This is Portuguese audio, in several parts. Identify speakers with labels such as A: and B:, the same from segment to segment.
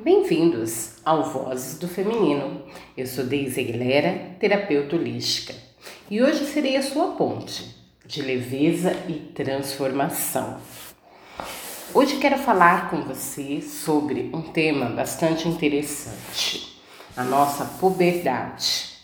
A: Bem-vindos ao Vozes do Feminino. Eu sou Deise Aguilera, terapeuta holística, e hoje serei a sua ponte de leveza e transformação. Hoje quero falar com você sobre um tema bastante interessante, a nossa puberdade.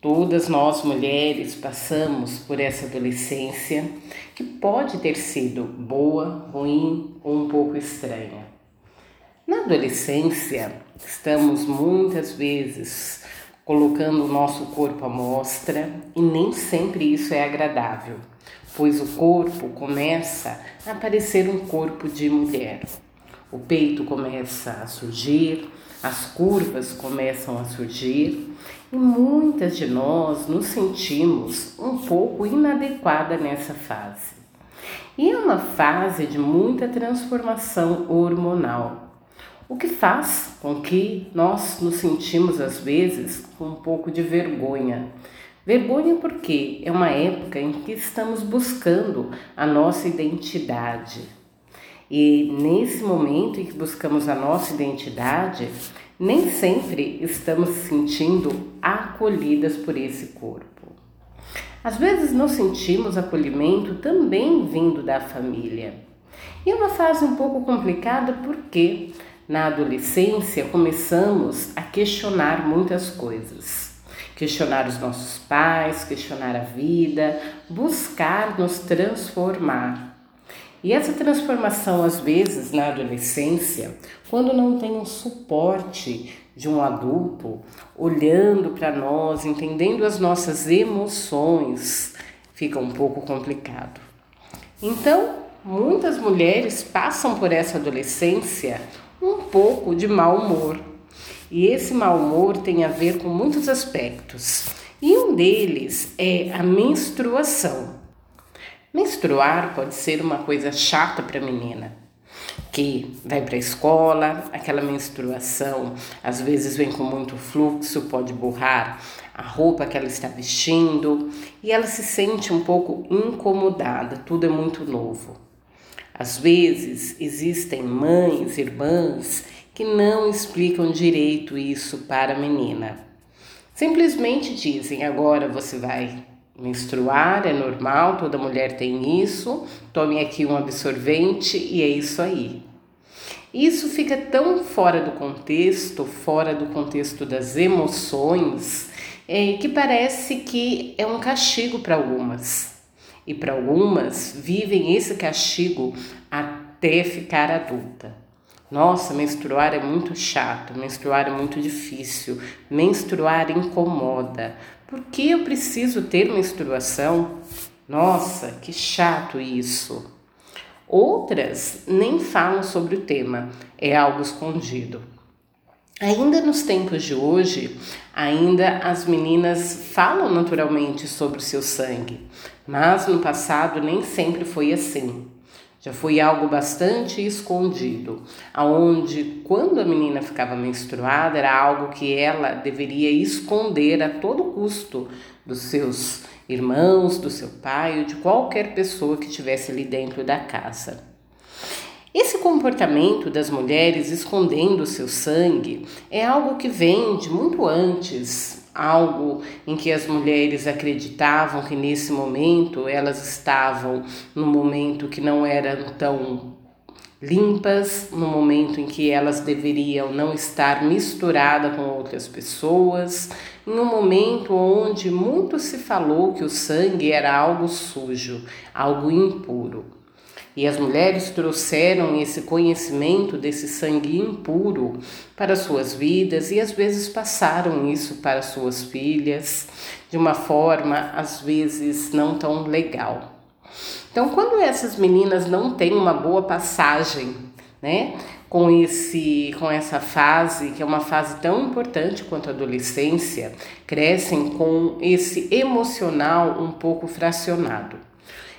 A: Todas nós mulheres passamos por essa adolescência que pode ter sido boa, ruim ou um pouco estranha. Na adolescência, estamos muitas vezes colocando o nosso corpo à mostra e nem sempre isso é agradável, pois o corpo começa a parecer um corpo de mulher. O peito começa a surgir, as curvas começam a surgir e muitas de nós nos sentimos um pouco inadequada nessa fase. E é uma fase de muita transformação hormonal o que faz com que nós nos sentimos às vezes com um pouco de vergonha. Vergonha porque é uma época em que estamos buscando a nossa identidade. E nesse momento em que buscamos a nossa identidade, nem sempre estamos sentindo acolhidas por esse corpo. Às vezes não sentimos acolhimento também vindo da família. E é uma fase um pouco complicada porque na adolescência, começamos a questionar muitas coisas. Questionar os nossos pais, questionar a vida, buscar nos transformar. E essa transformação, às vezes, na adolescência, quando não tem um suporte de um adulto olhando para nós, entendendo as nossas emoções, fica um pouco complicado. Então, muitas mulheres passam por essa adolescência um pouco de mau humor. E esse mau humor tem a ver com muitos aspectos. E um deles é a menstruação. Menstruar pode ser uma coisa chata para a menina, que vai para a escola, aquela menstruação às vezes vem com muito fluxo, pode borrar a roupa que ela está vestindo e ela se sente um pouco incomodada, tudo é muito novo. Às vezes existem mães, irmãs que não explicam direito isso para a menina. Simplesmente dizem: agora você vai menstruar, é normal, toda mulher tem isso, tome aqui um absorvente e é isso aí. Isso fica tão fora do contexto, fora do contexto das emoções, é, que parece que é um castigo para algumas e para algumas vivem esse castigo até ficar adulta. Nossa, menstruar é muito chato, menstruar é muito difícil, menstruar incomoda. Por que eu preciso ter menstruação? Nossa, que chato isso. Outras nem falam sobre o tema, é algo escondido. Ainda nos tempos de hoje, ainda as meninas falam naturalmente sobre o seu sangue, mas no passado nem sempre foi assim. Já foi algo bastante escondido, aonde quando a menina ficava menstruada era algo que ela deveria esconder a todo custo dos seus irmãos, do seu pai ou de qualquer pessoa que estivesse ali dentro da casa. Comportamento das mulheres escondendo seu sangue é algo que vem de muito antes, algo em que as mulheres acreditavam que nesse momento elas estavam no momento que não eram tão limpas, no momento em que elas deveriam não estar misturadas com outras pessoas, em um momento onde muito se falou que o sangue era algo sujo, algo impuro. E as mulheres trouxeram esse conhecimento desse sangue impuro para suas vidas e às vezes passaram isso para suas filhas de uma forma às vezes não tão legal. Então, quando essas meninas não têm uma boa passagem, né, com esse com essa fase, que é uma fase tão importante quanto a adolescência, crescem com esse emocional um pouco fracionado.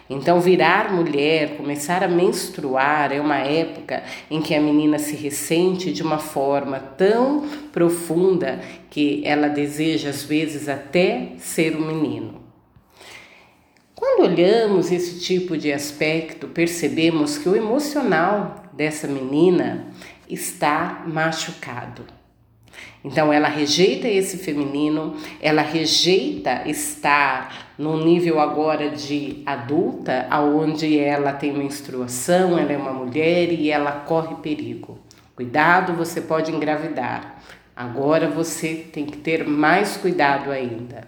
A: Então, virar mulher, começar a menstruar, é uma época em que a menina se ressente de uma forma tão profunda que ela deseja, às vezes, até ser um menino. Quando olhamos esse tipo de aspecto, percebemos que o emocional dessa menina está machucado. Então ela rejeita esse feminino, ela rejeita estar no nível agora de adulta, aonde ela tem menstruação, ela é uma mulher e ela corre perigo. Cuidado, você pode engravidar. Agora você tem que ter mais cuidado ainda.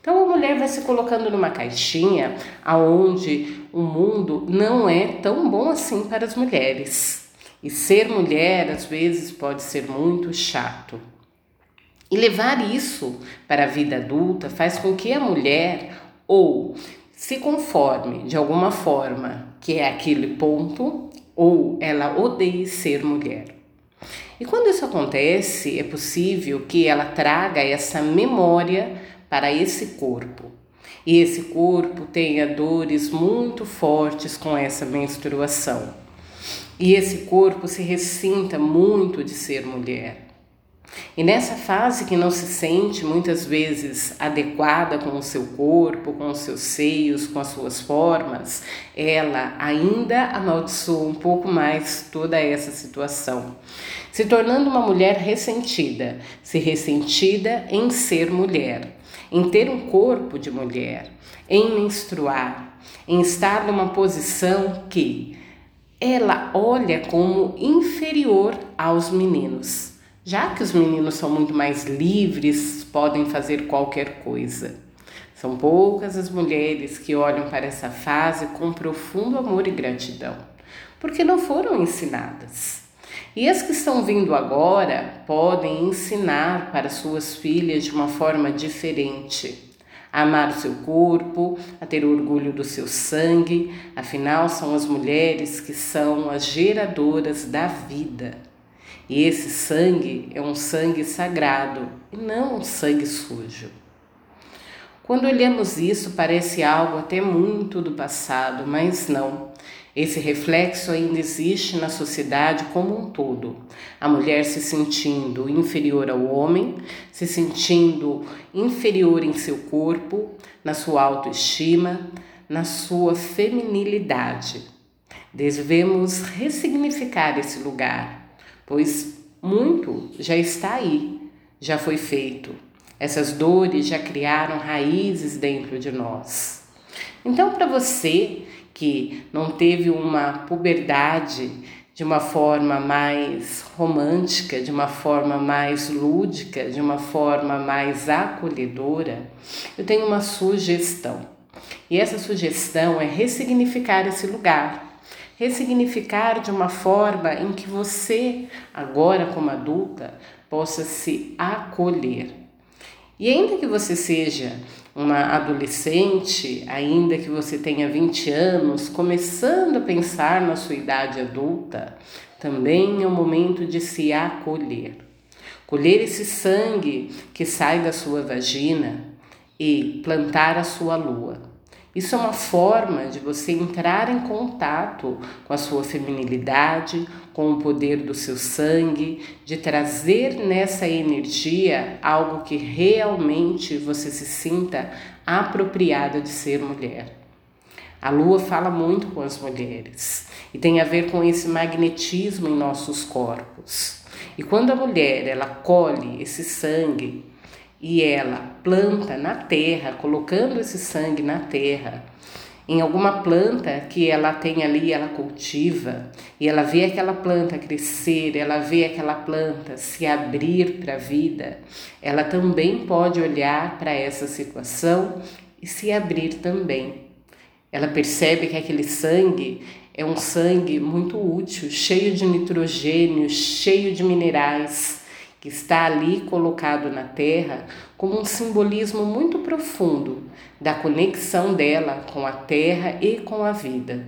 A: Então a mulher vai se colocando numa caixinha aonde o mundo não é tão bom assim para as mulheres. E ser mulher às vezes pode ser muito chato. E levar isso para a vida adulta faz com que a mulher ou se conforme de alguma forma que é aquele ponto, ou ela odeie ser mulher. E quando isso acontece, é possível que ela traga essa memória para esse corpo. E esse corpo tenha dores muito fortes com essa menstruação. E esse corpo se ressinta muito de ser mulher. E nessa fase que não se sente muitas vezes adequada com o seu corpo, com os seus seios, com as suas formas, ela ainda amaldiçoa um pouco mais toda essa situação, se tornando uma mulher ressentida, se ressentida em ser mulher, em ter um corpo de mulher, em menstruar, em estar numa posição que ela olha como inferior aos meninos já que os meninos são muito mais livres, podem fazer qualquer coisa. São poucas as mulheres que olham para essa fase com profundo amor e gratidão, porque não foram ensinadas. E as que estão vindo agora podem ensinar para suas filhas de uma forma diferente. A amar o seu corpo, a ter orgulho do seu sangue, afinal, são as mulheres que são as geradoras da vida. E esse sangue é um sangue sagrado e não um sangue sujo. Quando olhamos isso, parece algo até muito do passado, mas não. Esse reflexo ainda existe na sociedade como um todo. A mulher se sentindo inferior ao homem, se sentindo inferior em seu corpo, na sua autoestima, na sua feminilidade. Devemos ressignificar esse lugar pois muito já está aí, já foi feito. Essas dores já criaram raízes dentro de nós. Então, para você que não teve uma puberdade de uma forma mais romântica, de uma forma mais lúdica, de uma forma mais acolhedora, eu tenho uma sugestão. E essa sugestão é ressignificar esse lugar ressignificar de uma forma em que você, agora como adulta, possa se acolher. E ainda que você seja uma adolescente, ainda que você tenha 20 anos, começando a pensar na sua idade adulta, também é o momento de se acolher. Colher esse sangue que sai da sua vagina e plantar a sua lua. Isso é uma forma de você entrar em contato com a sua feminilidade, com o poder do seu sangue, de trazer nessa energia algo que realmente você se sinta apropriada de ser mulher. A lua fala muito com as mulheres e tem a ver com esse magnetismo em nossos corpos. E quando a mulher ela colhe esse sangue e ela planta na terra, colocando esse sangue na terra, em alguma planta que ela tem ali, ela cultiva, e ela vê aquela planta crescer, ela vê aquela planta se abrir para a vida, ela também pode olhar para essa situação e se abrir também. Ela percebe que aquele sangue é um sangue muito útil, cheio de nitrogênio, cheio de minerais que está ali colocado na terra como um simbolismo muito profundo da conexão dela com a terra e com a vida.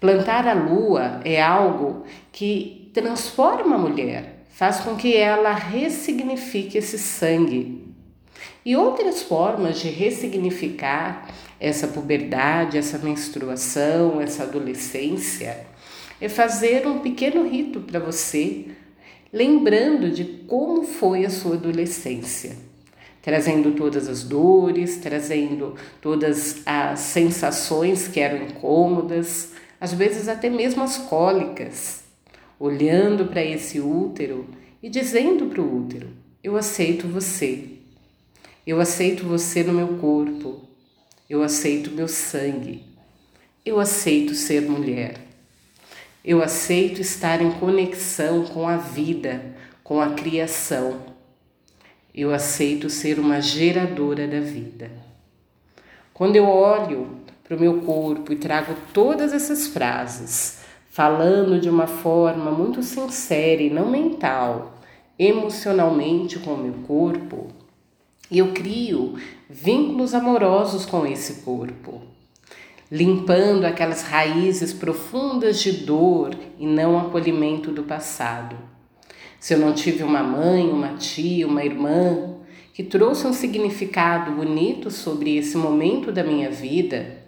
A: Plantar a lua é algo que transforma a mulher, faz com que ela ressignifique esse sangue. E outras formas de ressignificar essa puberdade, essa menstruação, essa adolescência, é fazer um pequeno rito para você lembrando de como foi a sua adolescência, trazendo todas as dores, trazendo todas as sensações que eram incômodas, às vezes até mesmo as cólicas. olhando para esse útero e dizendo para o útero: Eu aceito você. Eu aceito você no meu corpo. Eu aceito meu sangue. Eu aceito ser mulher. Eu aceito estar em conexão com a vida, com a criação. Eu aceito ser uma geradora da vida. Quando eu olho para o meu corpo e trago todas essas frases, falando de uma forma muito sincera e não mental, emocionalmente com o meu corpo, eu crio vínculos amorosos com esse corpo, limpando aquelas raízes profundas de dor e não acolhimento do passado. Se eu não tive uma mãe, uma tia, uma irmã que trouxe um significado bonito sobre esse momento da minha vida,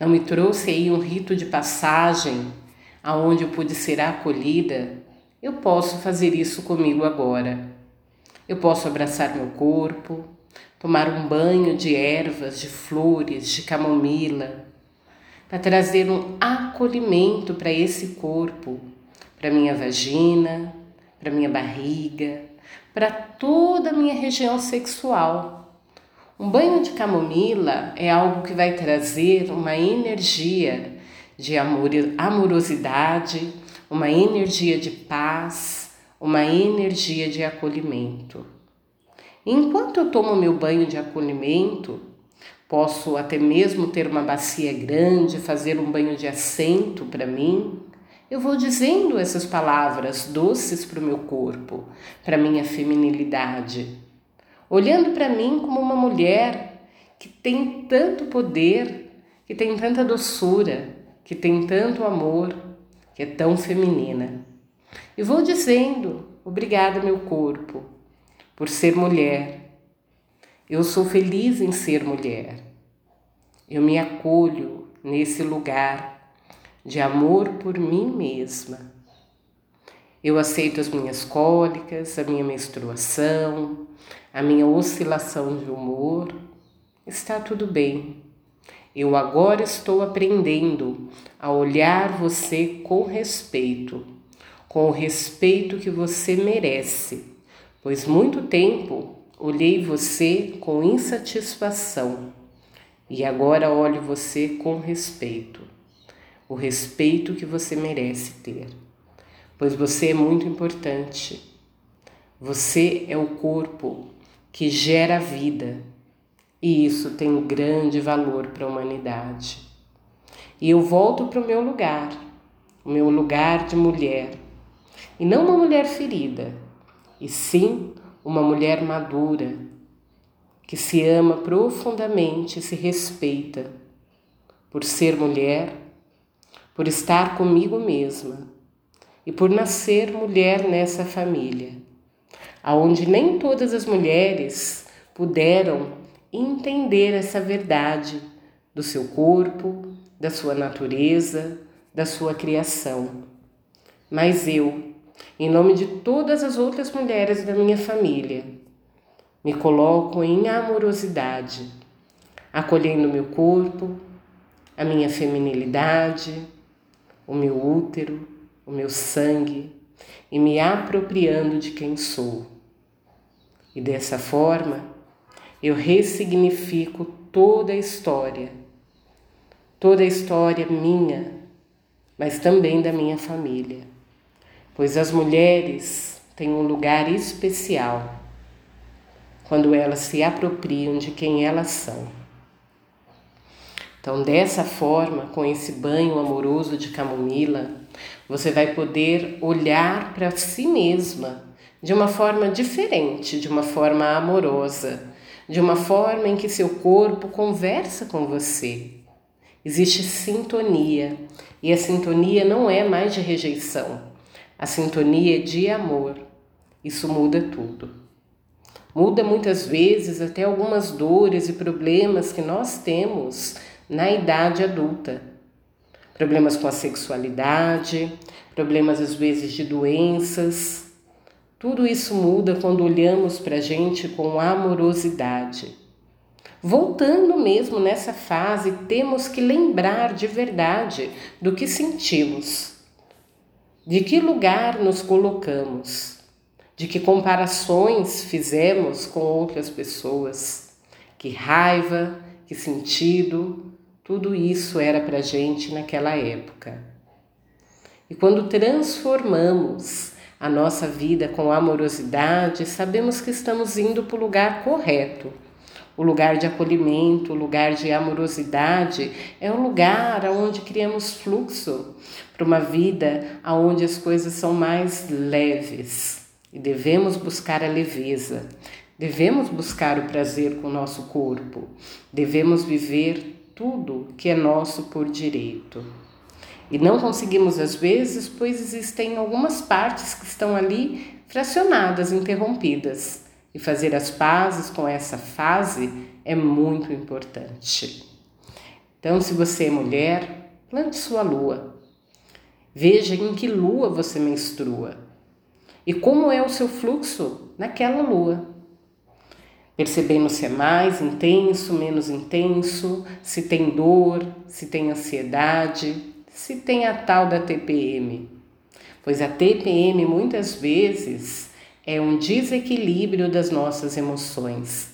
A: não me trouxe aí um rito de passagem aonde eu pude ser acolhida, eu posso fazer isso comigo agora. Eu posso abraçar meu corpo, tomar um banho de ervas, de flores, de camomila, para trazer um acolhimento para esse corpo, para minha vagina, para minha barriga, para toda a minha região sexual. Um banho de camomila é algo que vai trazer uma energia de amor, amorosidade, uma energia de paz, uma energia de acolhimento. Enquanto eu tomo meu banho de acolhimento, posso até mesmo ter uma bacia grande, fazer um banho de assento para mim, eu vou dizendo essas palavras doces para o meu corpo, para minha feminilidade, olhando para mim como uma mulher que tem tanto poder, que tem tanta doçura, que tem tanto amor, que é tão feminina. E vou dizendo: obrigada, meu corpo, por ser mulher. Eu sou feliz em ser mulher. Eu me acolho nesse lugar de amor por mim mesma. Eu aceito as minhas cólicas, a minha menstruação, a minha oscilação de humor. Está tudo bem. Eu agora estou aprendendo a olhar você com respeito, com o respeito que você merece, pois muito tempo olhei você com insatisfação e agora olho você com respeito o respeito que você merece ter, pois você é muito importante. Você é o corpo que gera vida e isso tem um grande valor para a humanidade. E eu volto para o meu lugar, o meu lugar de mulher, e não uma mulher ferida, e sim uma mulher madura, que se ama profundamente e se respeita por ser mulher por estar comigo mesma e por nascer mulher nessa família, aonde nem todas as mulheres puderam entender essa verdade do seu corpo, da sua natureza, da sua criação. Mas eu, em nome de todas as outras mulheres da minha família, me coloco em amorosidade, acolhendo meu corpo, a minha feminilidade, o meu útero, o meu sangue e me apropriando de quem sou. E dessa forma, eu ressignifico toda a história, toda a história minha, mas também da minha família, pois as mulheres têm um lugar especial quando elas se apropriam de quem elas são. Então, dessa forma, com esse banho amoroso de camomila, você vai poder olhar para si mesma de uma forma diferente, de uma forma amorosa, de uma forma em que seu corpo conversa com você. Existe sintonia, e a sintonia não é mais de rejeição, a sintonia de amor. Isso muda tudo. Muda muitas vezes até algumas dores e problemas que nós temos na idade adulta. Problemas com a sexualidade, problemas às vezes de doenças. Tudo isso muda quando olhamos para a gente com amorosidade. Voltando mesmo nessa fase, temos que lembrar de verdade do que sentimos, De que lugar nos colocamos? De que comparações fizemos com outras pessoas? Que raiva, que sentido, tudo isso era para gente naquela época. E quando transformamos a nossa vida com amorosidade, sabemos que estamos indo para o lugar correto. O lugar de acolhimento, o lugar de amorosidade é um lugar onde criamos fluxo para uma vida onde as coisas são mais leves. E devemos buscar a leveza, devemos buscar o prazer com o nosso corpo, devemos viver tudo que é nosso por direito. E não conseguimos às vezes, pois existem algumas partes que estão ali fracionadas, interrompidas. E fazer as pazes com essa fase é muito importante. Então, se você é mulher, plante sua lua. Veja em que lua você menstrua e como é o seu fluxo naquela lua. Percebendo se é mais intenso, menos intenso, se tem dor, se tem ansiedade, se tem a tal da TPM, pois a TPM muitas vezes é um desequilíbrio das nossas emoções,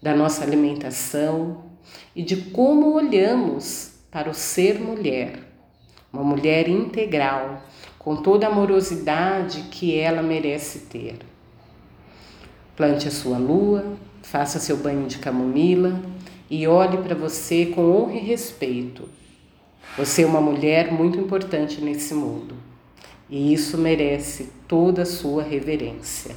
A: da nossa alimentação e de como olhamos para o ser mulher, uma mulher integral, com toda a amorosidade que ela merece ter. Plante a sua lua, faça seu banho de camomila e olhe para você com honra e respeito você é uma mulher muito importante nesse mundo e isso merece toda a sua reverência.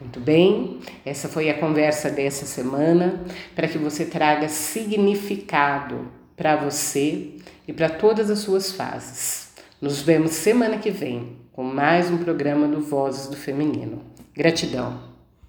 A: Muito bem, essa foi a conversa dessa semana para que você traga significado para você e para todas as suas fases. Nos vemos semana que vem com mais um programa do Vozes do Feminino. Gratidão.